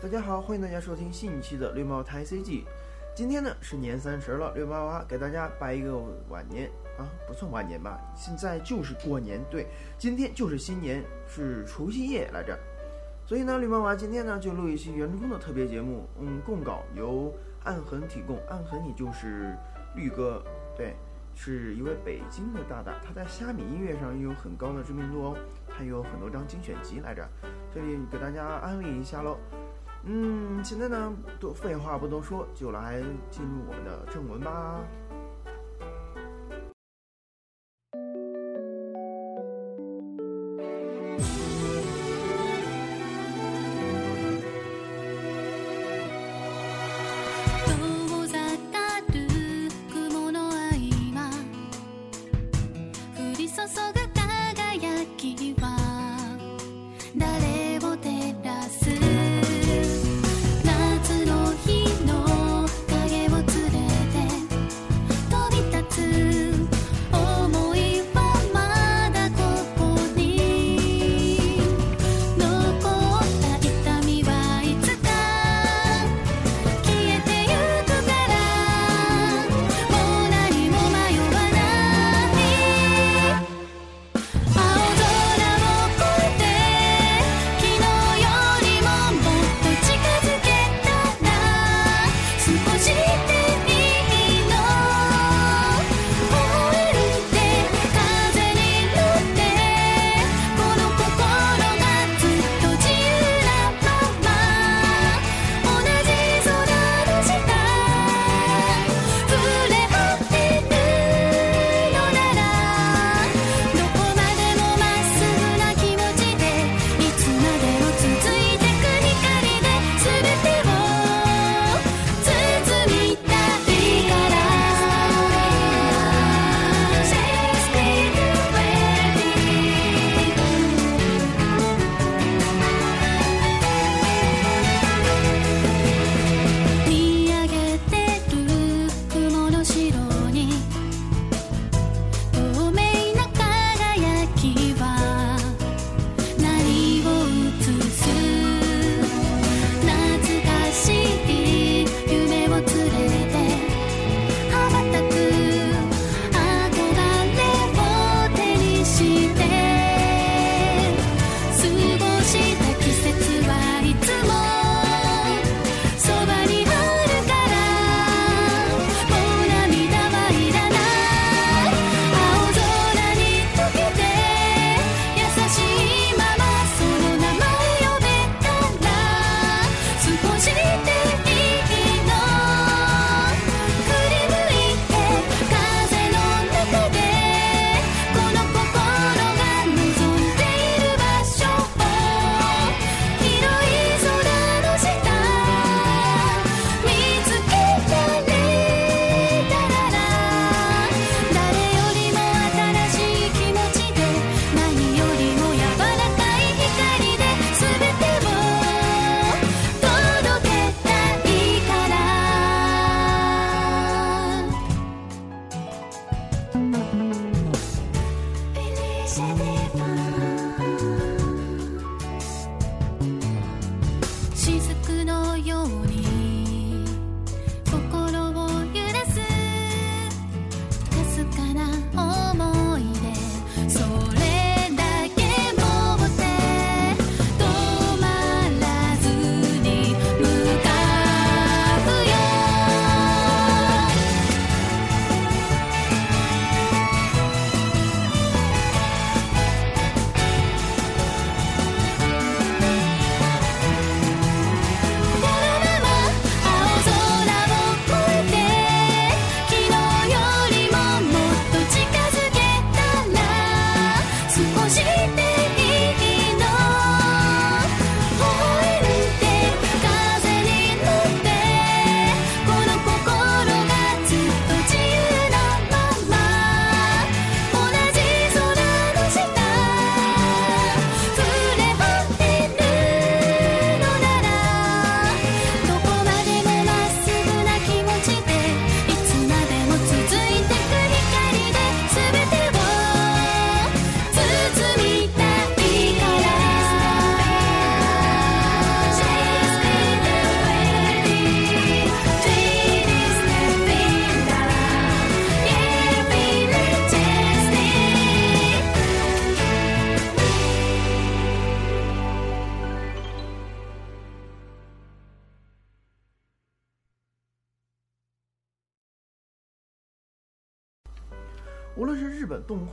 大家好，欢迎大家收听新一期的绿帽台 CG。今天呢是年三十了，绿帽娃给大家拜一个晚年啊，不算晚年吧，现在就是过年。对，今天就是新年，是除夕夜来着。所以呢，绿帽娃今天呢就录一期员工的特别节目。嗯，供稿由暗痕提供，暗痕也就是绿哥，对，是一位北京的大大，他在虾米音乐上也有很高的知名度哦，他有很多张精选集来着。这里给大家安利一下喽。嗯，现在呢，多废话不多说，就来进入我们的正文吧。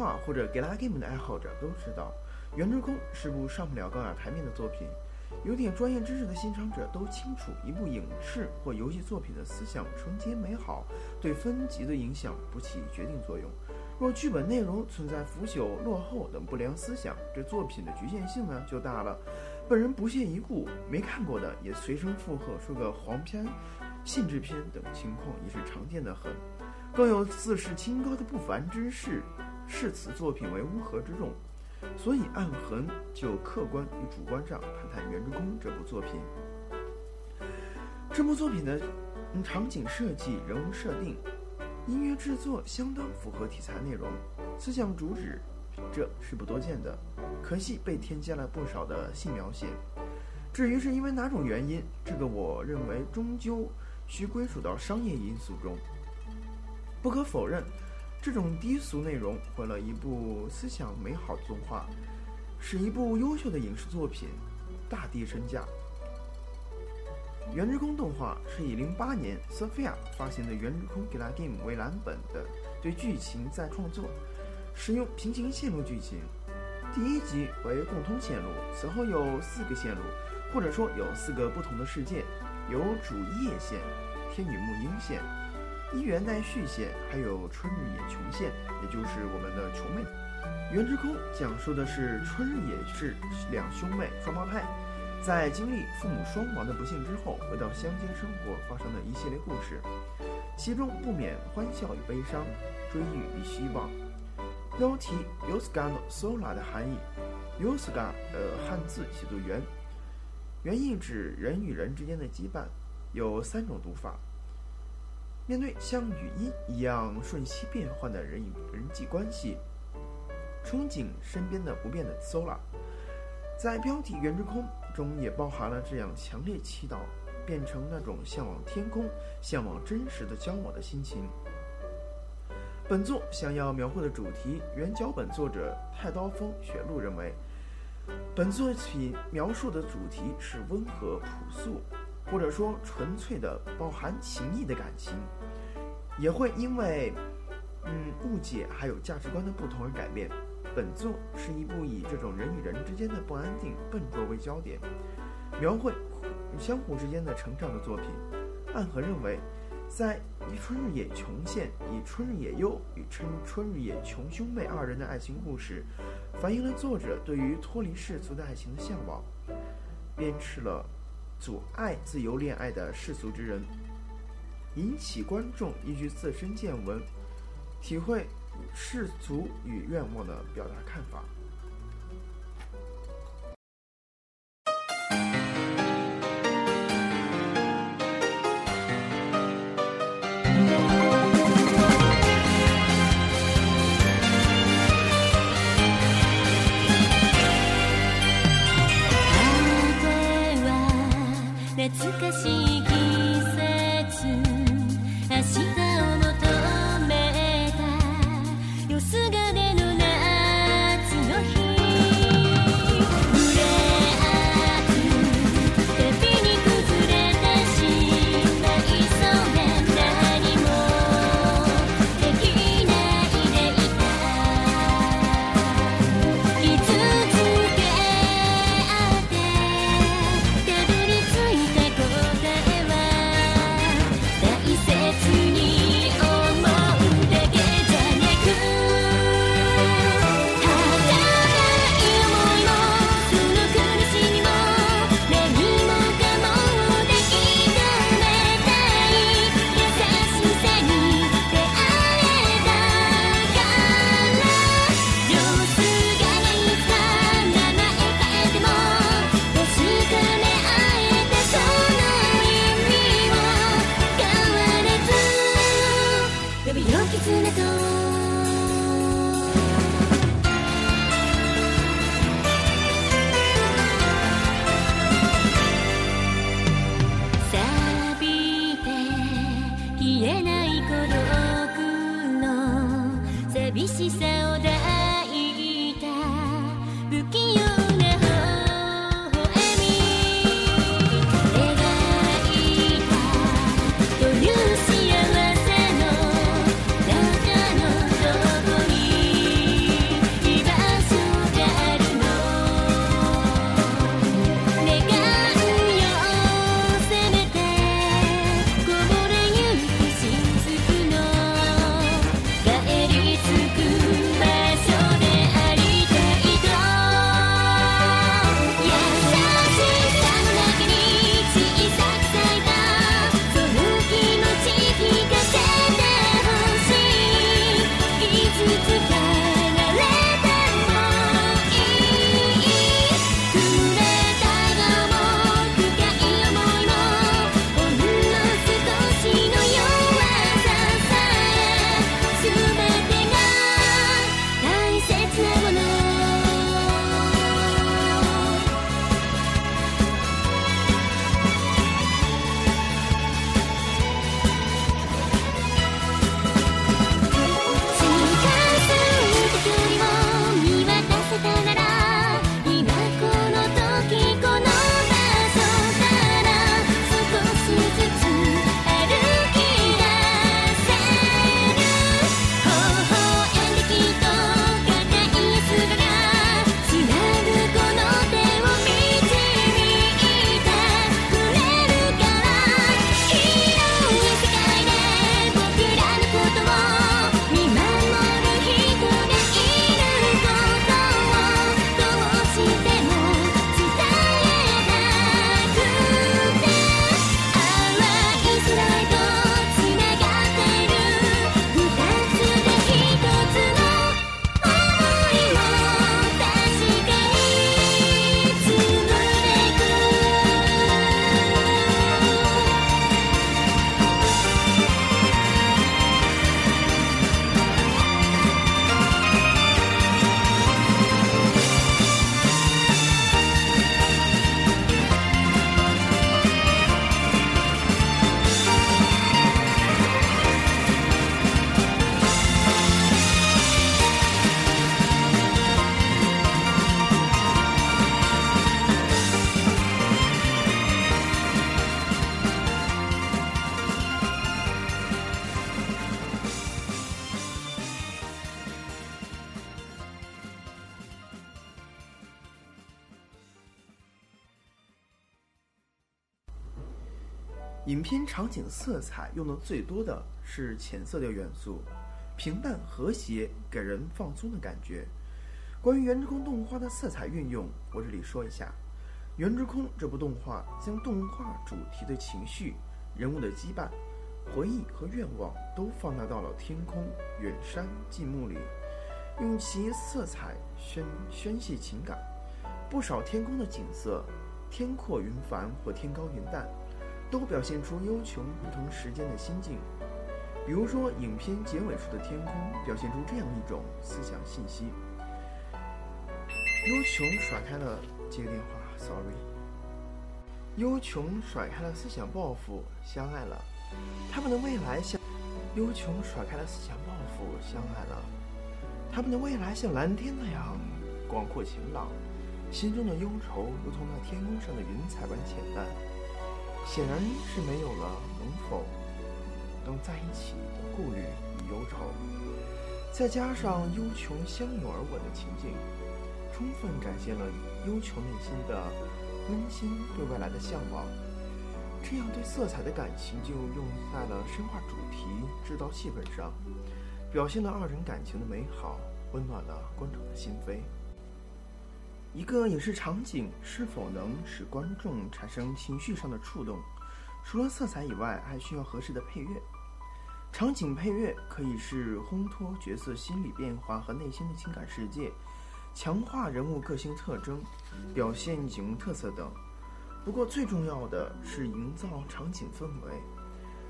画或者 Gala Game 的爱好者都知道，《原之空》是部上不了高雅台面的作品。有点专业知识的欣赏者都清楚，一部影视或游戏作品的思想纯洁美好，对分级的影响不起决定作用。若剧本内容存在腐朽、落后等不良思想，这作品的局限性呢就大了。本人不屑一顾，没看过的也随声附和，说个黄片、性质片等情况也是常见的很。更有自视清高的不凡之士，视此作品为乌合之众。所以，暗痕就客观与主观上谈谈《原之宫》这部作品。这部作品的场景设计、人物设定、音乐制作相当符合题材内容，思想主旨，这是不多见的。可惜被添加了不少的性描写。至于是因为哪种原因，这个我认为终究需归属到商业因素中。不可否认。这种低俗内容毁了一部思想美好的动画，是一部优秀的影视作品，大跌身价。《原之空》动画是以零八年 Sophia 发行的《原之空》Game 为蓝本的，对剧情再创作，使用平行线路剧情。第一集为共通线路，此后有四个线路，或者说有四个不同的世界，有主叶线、天女木鹰线。一元代续线，还有春日野琼线，也就是我们的琼妹。原之空讲述的是春日野是两兄妹双胞胎，在经历父母双亡的不幸之后，回到乡间生活发生的一系列故事，其中不免欢笑与悲伤，追忆与希望。标题 Yosuga no Sora 的含义，Yosuga 的汉字写作缘，原意指人与人之间的羁绊，有三种读法。面对像语音一样瞬息变换的人与人际关系，憧憬身边的不变的 Sola，在标题“原之空”中也包含了这样强烈祈祷变成那种向往天空、向往真实的交往的心情。本作想要描绘的主题，原脚本作者太刀锋雪露认为，本作品描述的主题是温和朴素。或者说纯粹的饱含情谊的感情，也会因为嗯误解还有价值观的不同而改变。本作是一部以这种人与人之间的不安定、笨拙为焦点，描绘相互之间的成长的作品。暗河认为，在以春日野琼线以春日野优与春春日野琼兄妹二人的爱情故事，反映了作者对于脱离世俗的爱情的向往，鞭笞了。阻碍自由恋爱的世俗之人，引起观众依据自身见闻，体会世俗与愿望的表达看法。色彩用的最多的是浅色调元素，平淡和谐，给人放松的感觉。关于《原之空》动画的色彩运用，我这里说一下，《原之空》这部动画将动画主题的情绪、人物的羁绊、回忆和愿望都放大到了天空、远山、近木里，用其色彩宣宣泄情感。不少天空的景色，天阔云繁或天高云淡，都表现出忧琼不同时间的心境。比如说，影片结尾处的天空表现出这样一种思想信息。忧琼甩开了接电话，sorry。忧琼甩开了思想抱负，相爱了。他们的未来像忧琼甩开了思想抱负，相爱了。他们的未来像蓝天那样广阔晴朗，心中的忧愁如同那天空上的云彩般浅淡，显然是没有了能否能在一起的顾虑与忧愁。再加上忧琼相拥而吻的情景。充分展现了忧愁内心的温馨对未来的向往，这样对色彩的感情就用在了深化主题、制造气氛上，表现了二人感情的美好，温暖了观众的心扉。一个影视场景是否能使观众产生情绪上的触动，除了色彩以外，还需要合适的配乐。场景配乐可以是烘托角色心理变化和内心的情感世界。强化人物个性特征，表现景物特色等。不过最重要的是营造场景氛围，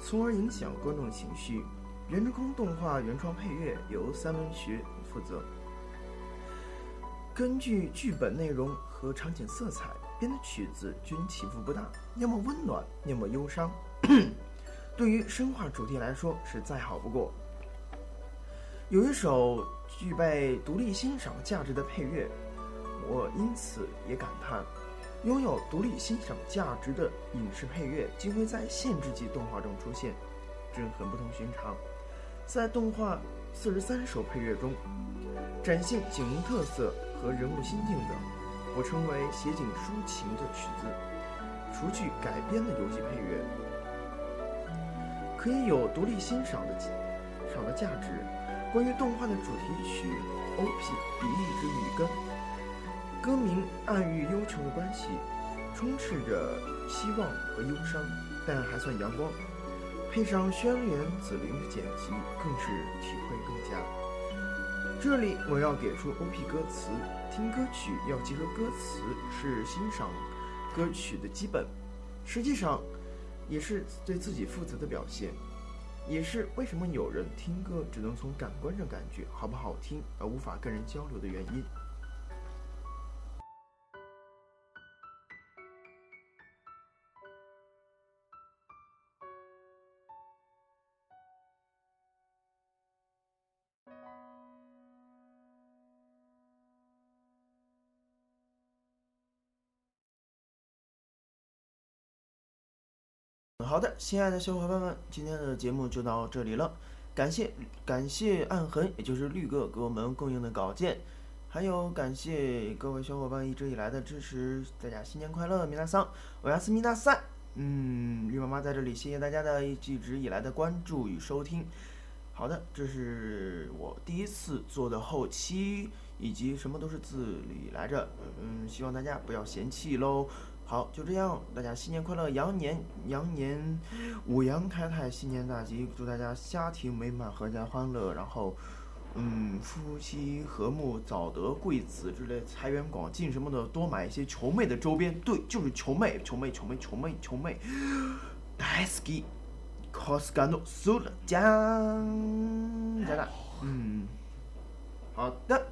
从而影响观众情绪。《原之空》动画原创配乐由三文学负责，根据剧本内容和场景色彩编的曲子均起伏不大，要么温暖，要么忧伤。对于深化主题来说，是再好不过。有一首。具备独立欣赏价值的配乐，我因此也感叹，拥有独立欣赏价值的影视配乐竟会在限制级动画中出现，这很不同寻常。在动画四十三首配乐中，展现景物特色和人物心境等，我称为写景抒情的曲子。除去改编的游戏配乐，可以有独立欣赏的赏的价值。关于动画的主题曲《O.P. 比利之雨根》，歌名暗喻忧愁的关系，充斥着希望和忧伤，但还算阳光。配上轩辕紫菱的剪辑，更是体会更佳。这里我要给出 O.P. 歌词，听歌曲要结合歌词是欣赏歌曲的基本，实际上也是对自己负责的表现。也是为什么有人听歌只能从感官上感觉好不好听，而无法跟人交流的原因。好的，亲爱的小伙伴们，今天的节目就到这里了。感谢感谢暗痕，也就是绿哥给我们供应的稿件，还有感谢各位小伙伴一直以来的支持。大家新年快乐，米娜桑，我要斯米娜桑。嗯，绿妈妈在这里谢谢大家的一直以来的关注与收听。好的，这是我第一次做的后期，以及什么都是自理来着。嗯，希望大家不要嫌弃喽。好，就这样，大家新年快乐，羊年羊年五羊开泰，新年大吉，祝大家家庭美满，阖家欢乐，然后，嗯，夫妻和睦，早得贵子之类，财源广进什么的，多买一些球妹的周边，对，就是球妹，球妹，球妹，球妹，球妹，大好き，cosgano 苏了酱，真的，嗯，好的。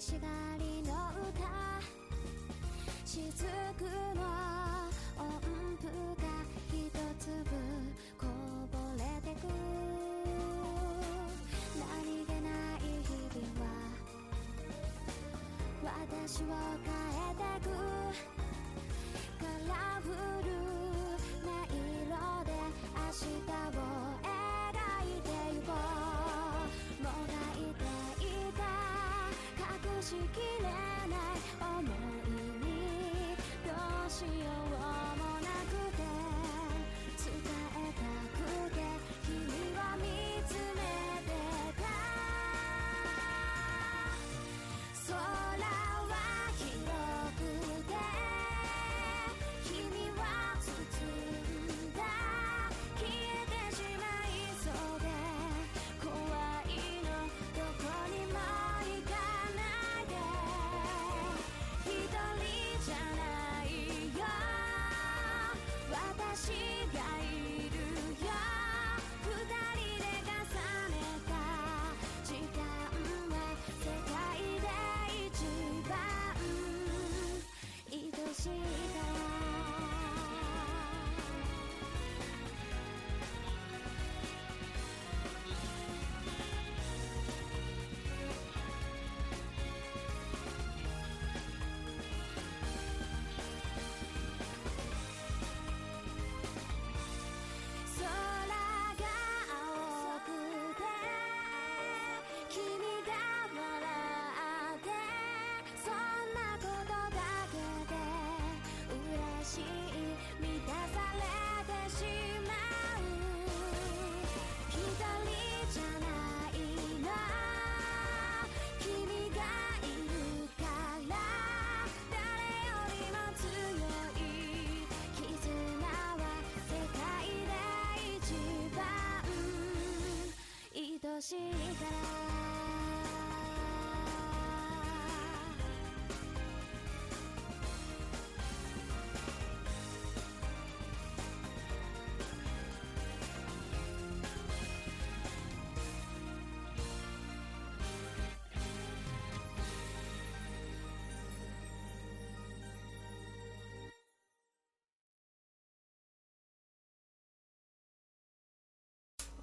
しがりの歌雫の音符が一粒こぼれてく何気ない日々は私を変えてくカラフルな色で明日をしきれない思いにどうしよう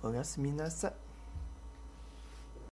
おやすみなさい。